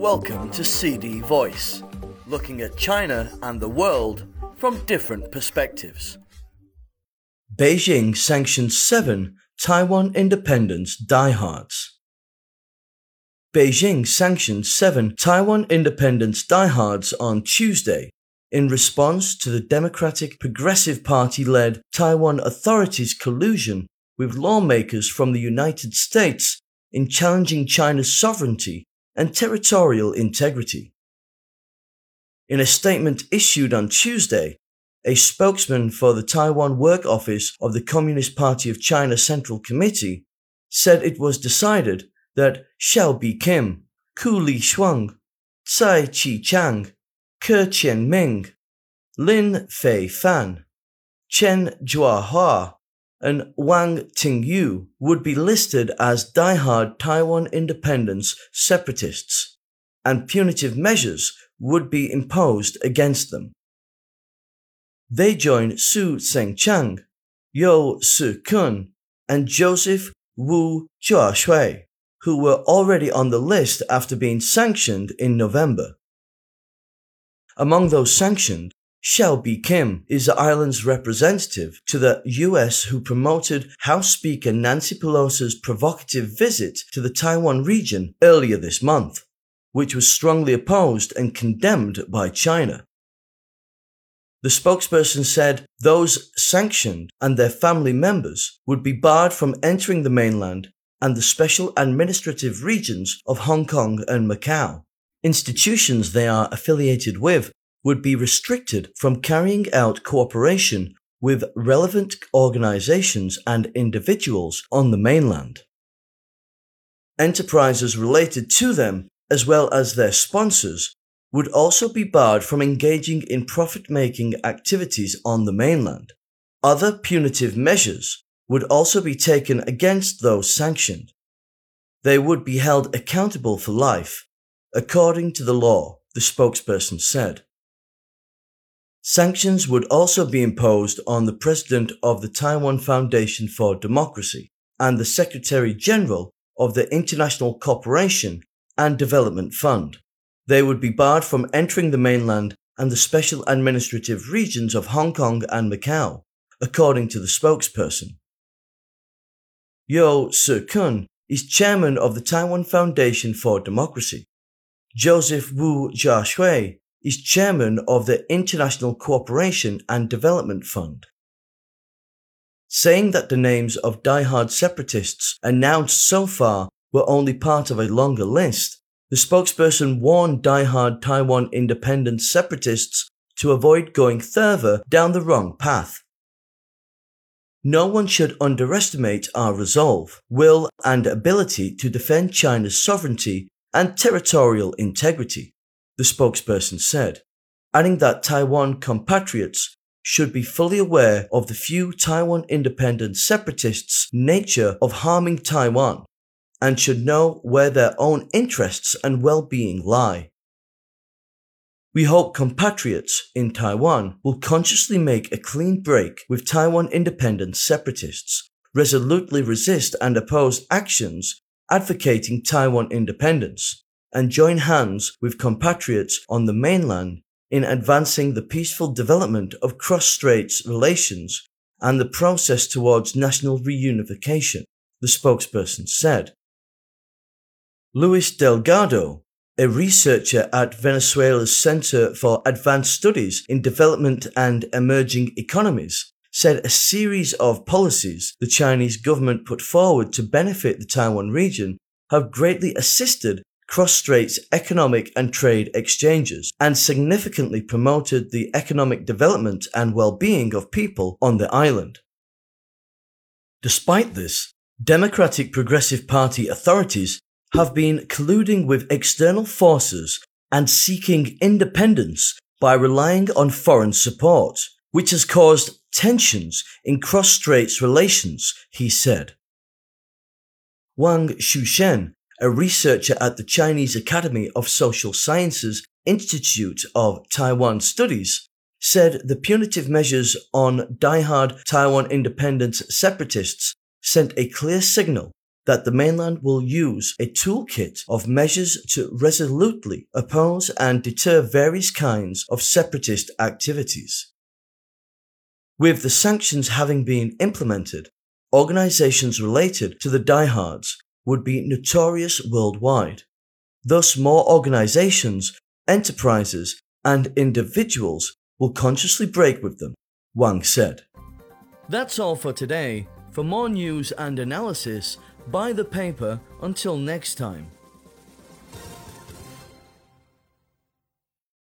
Welcome to CD Voice, looking at China and the world from different perspectives. Beijing sanctions seven Taiwan independence diehards. Beijing sanctioned seven Taiwan independence diehards on Tuesday in response to the Democratic Progressive Party led Taiwan authorities' collusion with lawmakers from the United States in challenging China's sovereignty and territorial integrity. In a statement issued on Tuesday, a spokesman for the Taiwan Work Office of the Communist Party of China Central Committee said it was decided that Hsiao Bi-khim, Koo Li-hsiung, Tsai Chi-chang, Ker Chien-ming, Lin Fei Fan, Chen Jiau-hua, and Wang Tingyu would be listed as die-hard Taiwan independence separatists, and punitive measures would be imposed against them. They joined Su Tseng-chang, You Si-kun, and Joseph Wu Jau-shieh, who were already on the list after being sanctioned in November. Among those sanctioned, Hsiao Bi-khim is the island's representative to the US who promoted House Speaker Nancy Pelosi's provocative visit to the Taiwan region earlier this month, which was strongly opposed and condemned by China. The spokesperson said those sanctioned and their family members would be barred from entering the mainland and the special administrative regions of Hong Kong and Macao institutions they are affiliated with would be restricted from carrying out cooperation with relevant organizations and individuals on the mainland. Enterprises related to them, as well as their sponsors, would also be barred from engaging in profit making activities on the mainland. Other punitive measures would also be taken against those sanctioned. They would be held accountable for life according to the law, the spokesperson said. Sanctions would also be imposed on the president of the Taiwan Foundation for Democracy and the Secretary General of the International Cooperation and Development Fund. They would be barred from entering the mainland and the special administrative regions of Hong Kong and Macao, according to the spokesperson. You Si-kun is chairman of the Taiwan Foundation for Democracy. Joseph Wu Jau-shieh is chairman of the International Cooperation and Development Fund. Saying that the names of die-hard separatists announced so far were only part of a longer list, the spokesperson warned die-hard Taiwan independent separatists to avoid going further down the wrong path. No one should underestimate our resolve, will, and ability to defend China's sovereignty and territorial integrity, the spokesperson said, adding that Taiwan compatriots should be fully aware of the few Taiwan independent separatists' nature of harming Taiwan and should know where their own interests and well-being lie. We hope compatriots in Taiwan will consciously make a clean break with Taiwan independent separatists, resolutely resist and oppose actions advocating Taiwan independence, and join hands with compatriots on the mainland in advancing the peaceful development of cross-straits relations and the process towards national reunification, the spokesperson said. Luis Delgado, a researcher at Venezuela's Center for Advanced Studies in Development and Emerging Economies, said a series of policies the Chinese government put forward to benefit the Taiwan region have greatly assisted cross-straits economic and trade exchanges and significantly promoted the economic development and well-being of people on the island. Despite this, Democratic Progressive Party authorities have been colluding with external forces and seeking independence by relying on foreign support, which has caused tensions in cross-straits relations, he said. Wang Shushen, a researcher at the Chinese Academy of Social Sciences Institute of Taiwan Studies, said the punitive measures on die-hard Taiwan independence separatists sent a clear signal that the mainland will use a toolkit of measures to resolutely oppose and deter various kinds of separatist activities. With the sanctions having been implemented, organizations related to the diehards would be notorious worldwide. Thus, more organizations, enterprises, and individuals will consciously break with them, Wang said. That's all for today. For more news and analysis, buy the paper until next time.